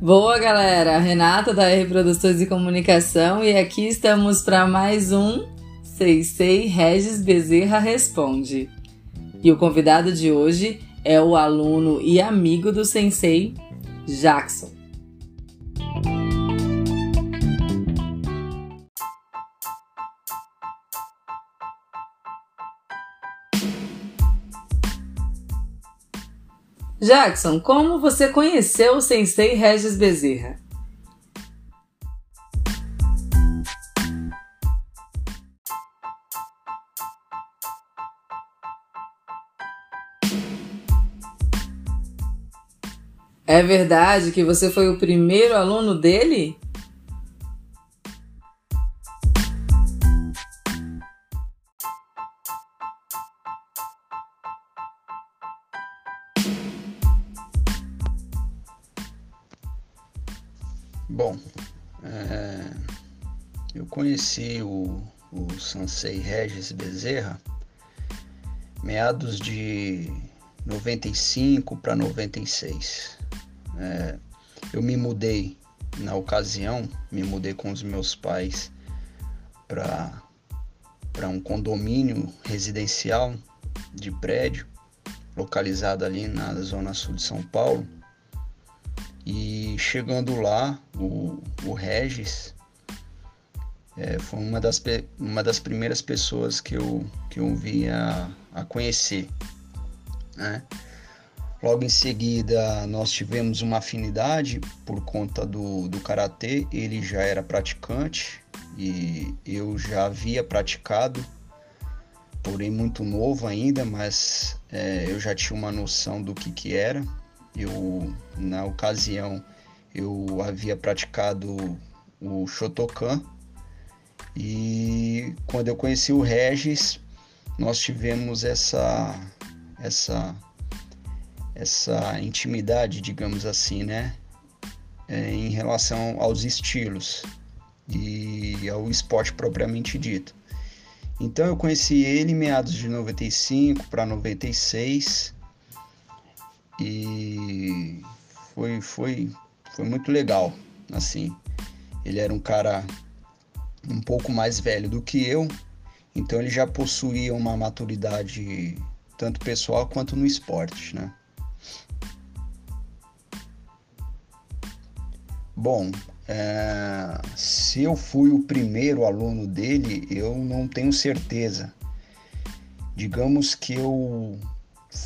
Boa, galera! Renata da R Produções e Comunicação e aqui estamos para mais um Seisei Regis Bezerra Responde. E o convidado de hoje é o aluno e amigo do Sensei, Jackson. Jackson, como você conheceu o Sensei Regis Bezerra? É verdade que você foi o primeiro aluno dele? Bom, é, eu conheci o, o Sansei Regis Bezerra meados de 95 para 96. É, eu me mudei na ocasião, me mudei com os meus pais para um condomínio residencial de prédio localizado ali na zona sul de São Paulo. E chegando lá, o, o Regis é, foi uma das, uma das primeiras pessoas que eu, que eu vi a, a conhecer. Né? Logo em seguida, nós tivemos uma afinidade por conta do, do karatê. Ele já era praticante e eu já havia praticado, porém muito novo ainda, mas é, eu já tinha uma noção do que, que era. Eu, na ocasião, eu havia praticado o Shotokan e quando eu conheci o Regis, nós tivemos essa essa essa intimidade, digamos assim, né, é, em relação aos estilos e ao esporte propriamente dito. Então eu conheci ele em meados de 95 para 96 e foi, foi, foi muito legal, assim. Ele era um cara um pouco mais velho do que eu, então ele já possuía uma maturidade tanto pessoal quanto no esporte, né? Bom, é, se eu fui o primeiro aluno dele, eu não tenho certeza. Digamos que eu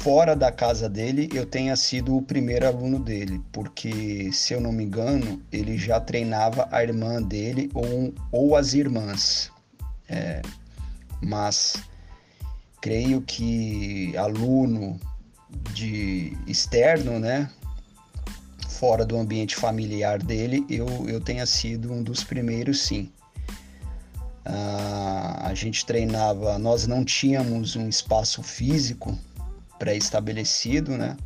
fora da casa dele eu tenha sido o primeiro aluno dele, porque se eu não me engano, ele já treinava a irmã dele ou, ou as irmãs. É, mas creio que aluno de externo, né, fora do ambiente familiar dele, eu, eu tenha sido um dos primeiros, sim. Ah, a gente treinava, nós não tínhamos um espaço físico pré-estabelecido, né?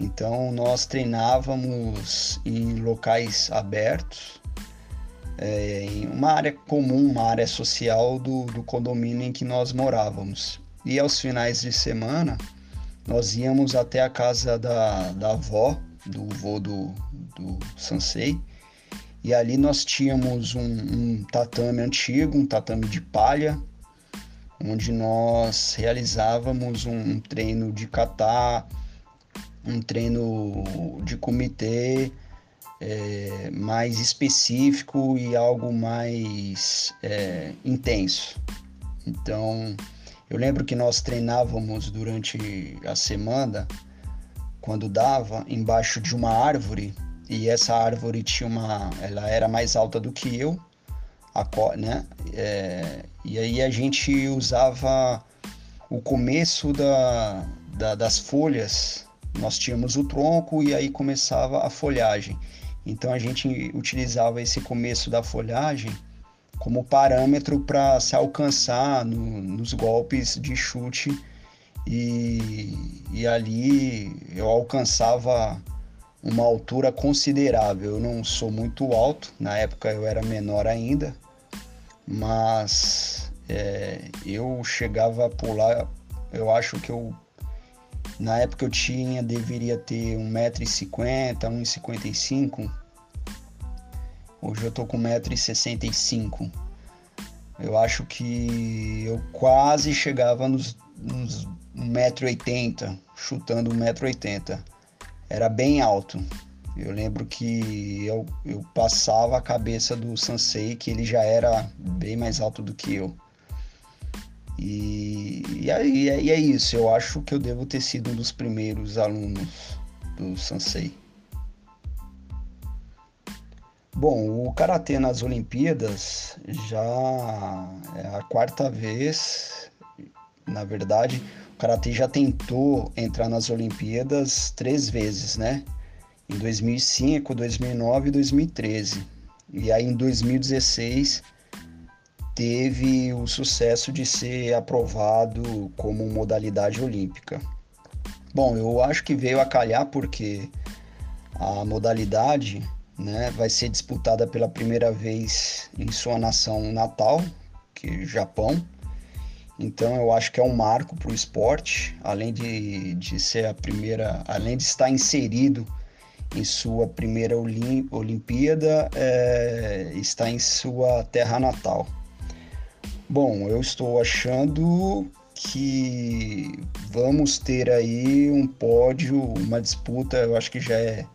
Então nós treinávamos em locais abertos, é, em uma área comum, uma área social do, do condomínio em que nós morávamos. E aos finais de semana nós íamos até a casa da, da avó, do vô do, do Sansei, e ali nós tínhamos um, um tatame antigo, um tatame de palha, onde nós realizávamos um treino de kata, um treino de comitê é, mais específico e algo mais é, intenso. Então, eu lembro que nós treinávamos durante a semana, quando dava, embaixo de uma árvore, e essa árvore tinha uma, ela era mais alta do que eu, né? É, e aí a gente usava o começo da, da, das folhas, nós tínhamos o tronco e aí começava a folhagem. Então a gente utilizava esse começo da folhagem como parâmetro para se alcançar no, nos golpes de chute e, e ali eu alcançava uma altura considerável. Eu não sou muito alto, na época eu era menor ainda, mas é, eu chegava a pular, eu acho que eu na época eu tinha, deveria ter 1,50m, 1,55m, Hoje eu tô com 1,65m. Eu acho que eu quase chegava nos, nos 1,80m, chutando 1,80m. Era bem alto. Eu lembro que eu, eu passava a cabeça do Sansei, que ele já era bem mais alto do que eu. E, e, aí, e é isso, eu acho que eu devo ter sido um dos primeiros alunos do Sansei. Bom, o karatê nas Olimpíadas já é a quarta vez, na verdade, o karatê já tentou entrar nas Olimpíadas três vezes, né? Em 2005, 2009 e 2013. E aí em 2016 teve o sucesso de ser aprovado como modalidade olímpica. Bom, eu acho que veio a calhar porque a modalidade né, vai ser disputada pela primeira vez em sua nação natal, que é o Japão. Então eu acho que é um marco para o esporte, além de, de ser a primeira, além de estar inserido em sua primeira Olim, Olimpíada, é, está em sua terra natal. Bom, eu estou achando que vamos ter aí um pódio, uma disputa, eu acho que já é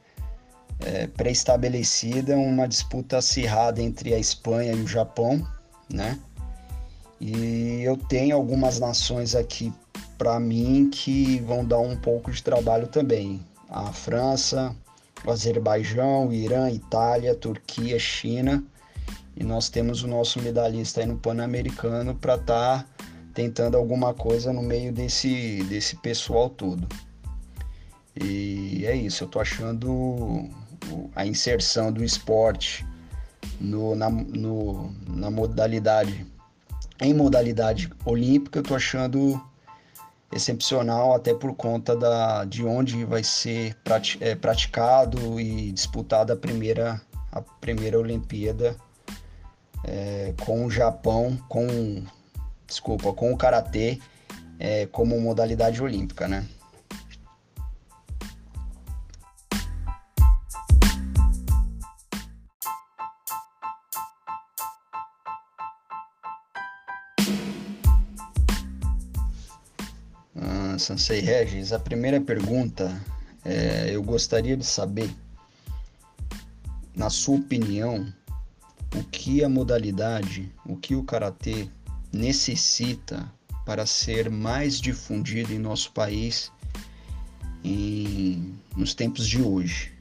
é, pré-estabelecida, uma disputa acirrada entre a Espanha e o Japão, né? E eu tenho algumas nações aqui para mim que vão dar um pouco de trabalho também. A França, Azerbaijão, Irã, Itália, Turquia, China. E nós temos o nosso medalhista aí no Pan-Americano para estar tá tentando alguma coisa no meio desse, desse pessoal todo. E é isso, eu tô achando a inserção do esporte no, na, no, na modalidade, em modalidade olímpica, eu tô achando excepcional até por conta da, de onde vai ser prati, é, praticado e disputada a primeira, a primeira Olimpíada é, com o Japão, com desculpa, com o karatê é, como modalidade olímpica, né? Sansei Regis, a primeira pergunta é, eu gostaria de saber, na sua opinião, o que a modalidade, o que o karatê necessita para ser mais difundido em nosso país em, nos tempos de hoje.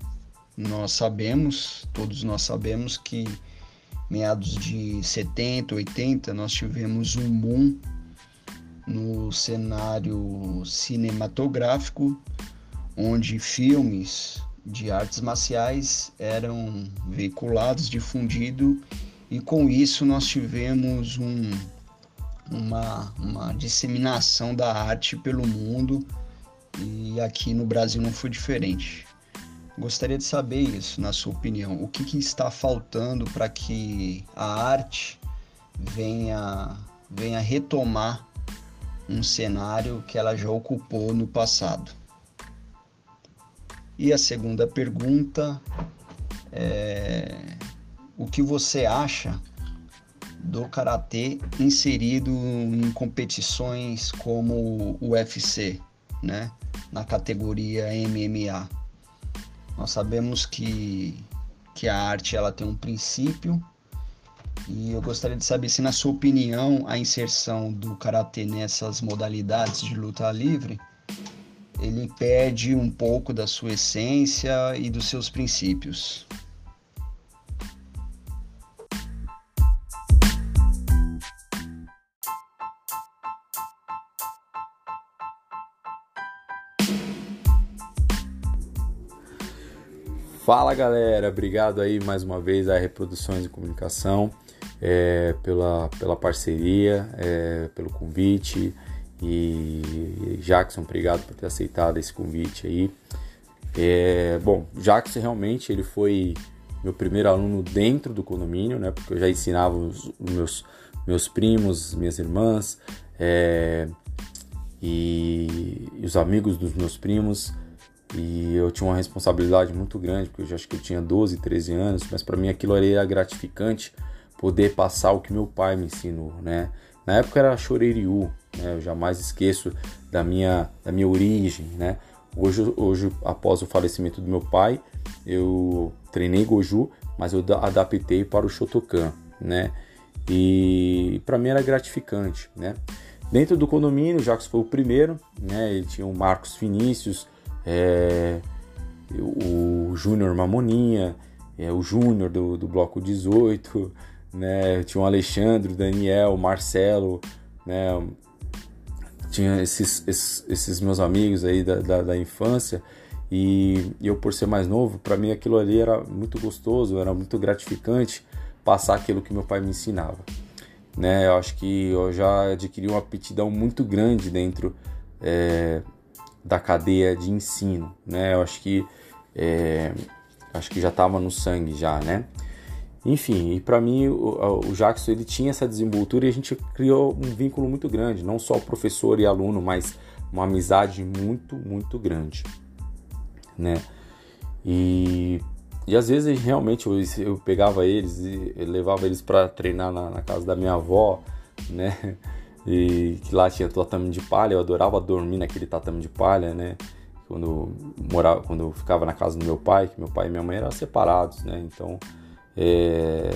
Nós sabemos, todos nós sabemos que meados de 70, 80 nós tivemos um boom no cenário cinematográfico, onde filmes de artes marciais eram veiculados, difundidos, e com isso nós tivemos um, uma, uma disseminação da arte pelo mundo e aqui no Brasil não foi diferente. Gostaria de saber isso, na sua opinião. O que, que está faltando para que a arte venha, venha retomar um cenário que ela já ocupou no passado. E a segunda pergunta é o que você acha do karatê inserido em competições como o UFC, né, na categoria MMA. Nós sabemos que que a arte ela tem um princípio e eu gostaria de saber se, na sua opinião, a inserção do karatê nessas modalidades de luta livre ele perde um pouco da sua essência e dos seus princípios. Fala galera, obrigado aí mais uma vez a Reproduções de Comunicação é, pela, pela parceria, é, pelo convite. E Jackson, obrigado por ter aceitado esse convite aí. É, bom, Jackson realmente ele foi meu primeiro aluno dentro do condomínio, né? Porque eu já ensinava os, meus, meus primos, minhas irmãs é, e, e, os amigos dos meus primos. e eu tinha uma responsabilidade muito grande, porque eu já acho que eu tinha 12, 13 anos, mas para mim aquilo era gratificante poder passar o que meu pai me ensinou, né? Na época era Choreriu, né? Eu jamais esqueço da minha, da minha origem, né? Hoje, hoje, após o falecimento do meu pai, eu treinei Goju, mas eu adaptei para o Shotokan, né? E para mim era gratificante, né? Dentro do condomínio, o Jacques foi o primeiro, né? Ele tinha o Marcos Vinícius, é, o Júnior Mamoninha, é, o Júnior do, do Bloco 18, né? Tinha o Alexandre, o Daniel, o Marcelo, né? Tinha esses, esses, esses meus amigos aí da, da, da infância e, eu por ser mais novo, para mim aquilo ali era muito gostoso, era muito gratificante passar aquilo que meu pai me ensinava. Né? Eu acho que eu já adquiri uma aptidão muito grande dentro é, da cadeia de ensino, né? Eu acho que é, acho que já estava no sangue já, né? Enfim, e para mim o, o Jackson ele tinha essa desenvoltura e a gente criou um vínculo muito grande, não só professor e aluno, mas uma amizade muito, muito grande, né? E, e às vezes realmente eu, eu pegava eles e levava eles para treinar na, na, casa da minha avó, né? E que lá tinha tatame de palha, eu adorava dormir naquele tatame de palha, né? Quando morava, quando eu ficava na casa do meu pai, que meu pai e minha mãe eram separados, né? Então é,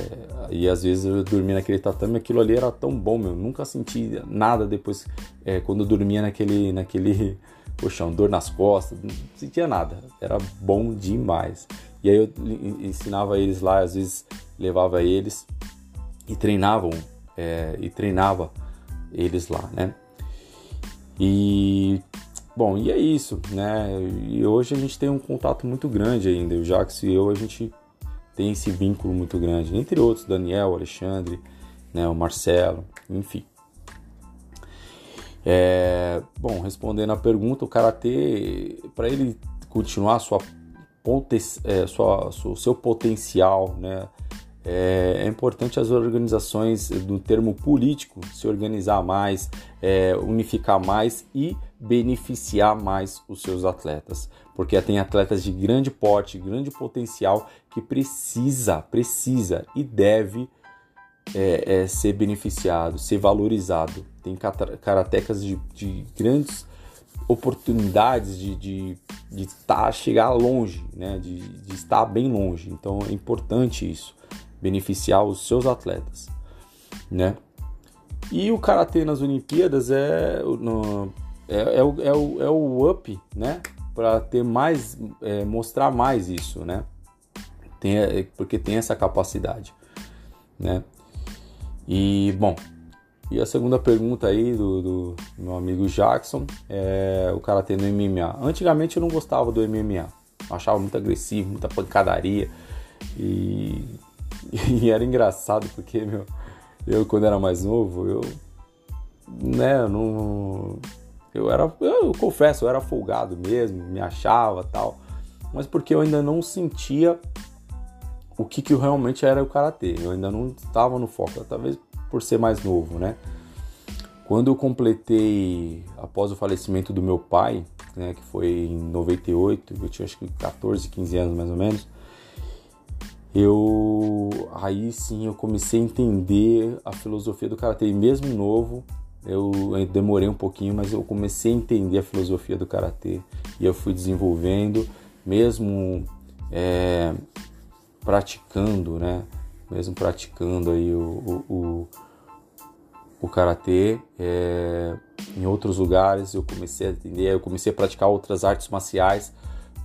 e às vezes eu dormia naquele tatame, aquilo ali era tão bom, meu. Nunca senti nada depois, é, quando eu dormia naquele, naquele colchão, dor nas costas, não sentia nada. Era bom demais. E aí eu ensinava eles lá, às vezes levava eles e treinavam, é, e treinava eles lá, né? E bom, e é isso, né? E hoje a gente tem um contato muito grande ainda. O Jax e eu, a gente tem esse vínculo muito grande, entre outros, Daniel, Alexandre, né, o Marcelo, enfim. É, bom, respondendo a pergunta, o karatê, para ele continuar sua, é, sua, seu potencial, né, é, é, importante as organizações do termo político se organizar mais, é, unificar mais e beneficiar mais os seus atletas, porque tem atletas de grande porte, grande potencial que precisa, precisa e deve é, é, ser beneficiado, ser valorizado. Tem karatecas de, de grandes oportunidades de, de, de estar, chegar longe, né? de, de estar bem longe. Então é importante isso, beneficiar os seus atletas, né? E o karatê nas Olimpíadas é, no, é, é, o, é, o, é o up, né? Para ter mais, é, mostrar mais isso, né? Tem, é, porque tem essa capacidade, né? E bom, e a segunda pergunta aí do, do meu amigo Jackson é o karatê no MMA. Antigamente eu não gostava do MMA, achava muito agressivo, muita pancadaria e, e era engraçado porque meu, eu quando era mais novo eu né não eu era, eu confesso, eu era folgado mesmo, me achava tal, mas porque eu ainda não sentia o que, que realmente era o karatê. Eu ainda não estava no foco, talvez por ser mais novo, né? Quando eu completei, após o falecimento do meu pai, né, que foi em 98, eu tinha acho que 14, 15 anos mais ou menos, eu aí sim eu comecei a entender a filosofia do karatê, mesmo novo, eu demorei um pouquinho, mas eu comecei a entender a filosofia do karatê e eu fui desenvolvendo, mesmo é, praticando, né? Mesmo praticando aí o, o, o, o karatê é, em outros lugares, eu comecei a entender, eu comecei a praticar outras artes marciais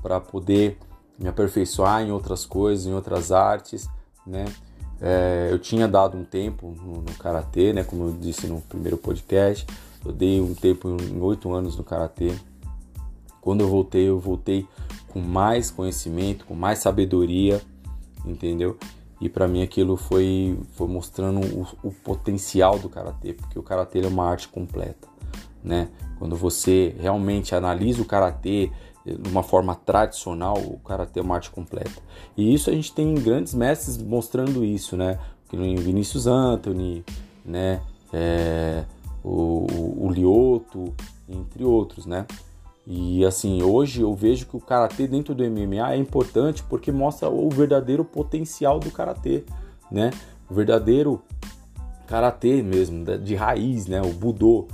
para poder me aperfeiçoar em outras coisas, em outras artes, né? É, eu tinha dado um tempo no, no karatê, né? Como eu disse no primeiro podcast, eu dei um tempo em oito anos no karatê. Quando eu voltei, eu voltei com mais conhecimento, com mais sabedoria, entendeu? E para mim aquilo foi, foi mostrando o, o potencial do karatê, porque o karatê é uma arte completa, né? Quando você realmente analisa o karatê, de uma forma tradicional, o karatê é uma arte completa. E isso a gente tem grandes mestres mostrando isso, né? Vinícius Anthony, né? É, o, o Lioto, entre outros, né? E assim, hoje eu vejo que o karatê dentro do MMA é importante porque mostra o verdadeiro potencial do karatê, né? O verdadeiro karatê mesmo, de raiz, né? O budô.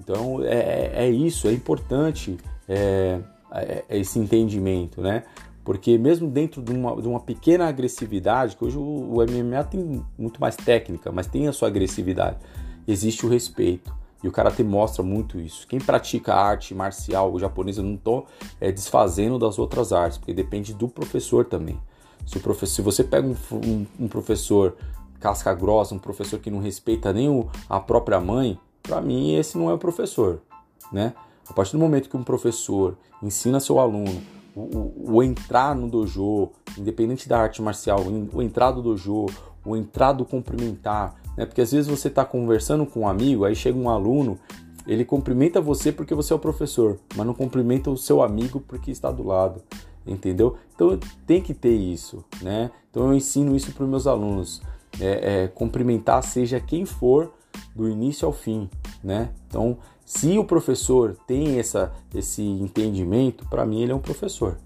Então é, é, é isso, é importante é, esse entendimento, né? Porque mesmo dentro de uma, de uma pequena agressividade, que hoje o, o MMA tem muito mais técnica, mas tem a sua agressividade, existe o respeito. E o Karatê mostra muito isso. Quem pratica arte marcial japonesa, eu não estou é, desfazendo das outras artes, porque depende do professor também. Se, o professor, se você pega um, um, um professor casca grossa, um professor que não respeita nem o, a própria mãe, para mim esse não é o professor, né? A partir do momento que um professor ensina seu aluno o, o, o entrar no dojo, independente da arte marcial, o entrar do dojo, o entrar do cumprimentar, né? Porque às vezes você está conversando com um amigo, aí chega um aluno, ele cumprimenta você porque você é o professor, mas não cumprimenta o seu amigo porque está do lado, entendeu? Então tem que ter isso, né? Então eu ensino isso para os meus alunos, é, é, cumprimentar seja quem for do início ao fim, né? Então se o professor tem essa, esse entendimento, para mim ele é um professor,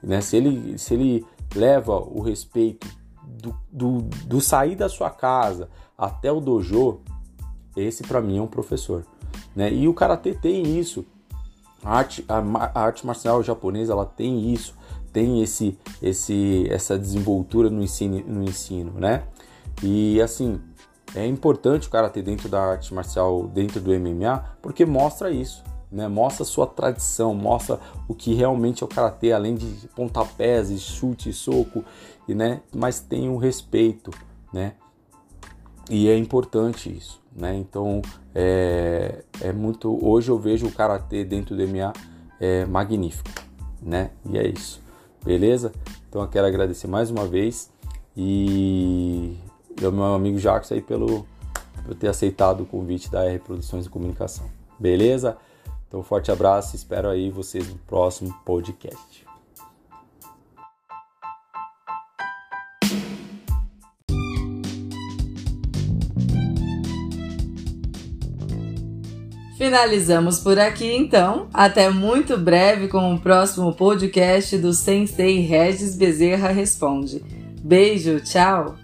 né? Se ele se ele leva o respeito do, do, do sair da sua casa até o dojo, esse para mim é um professor. Né? E o karatê tem isso. A arte, a, a, arte marcial japonesa ela tem isso, tem esse, esse, essa desenvoltura no ensino, no ensino, né? E assim é importante o karatê dentro da arte marcial, dentro do MMA, porque mostra isso, né? Mostra sua tradição, mostra o que realmente é o karatê, além de pontapés, chute, soco, e né? Mas tem o respeito, né? E é importante isso, né? Então é, é muito. Hoje eu vejo o karatê dentro do MMA é magnífico, né? E é isso, beleza? Então eu quero agradecer mais uma vez e ao meu amigo Jacques aí pelo por ter aceitado o convite da R Produções e Comunicação, beleza? Então forte abraço, espero aí vocês no próximo podcast. Finalizamos por aqui então. Até muito breve com o próximo podcast do Sensei Regis Bezerra Responde. Beijo, tchau!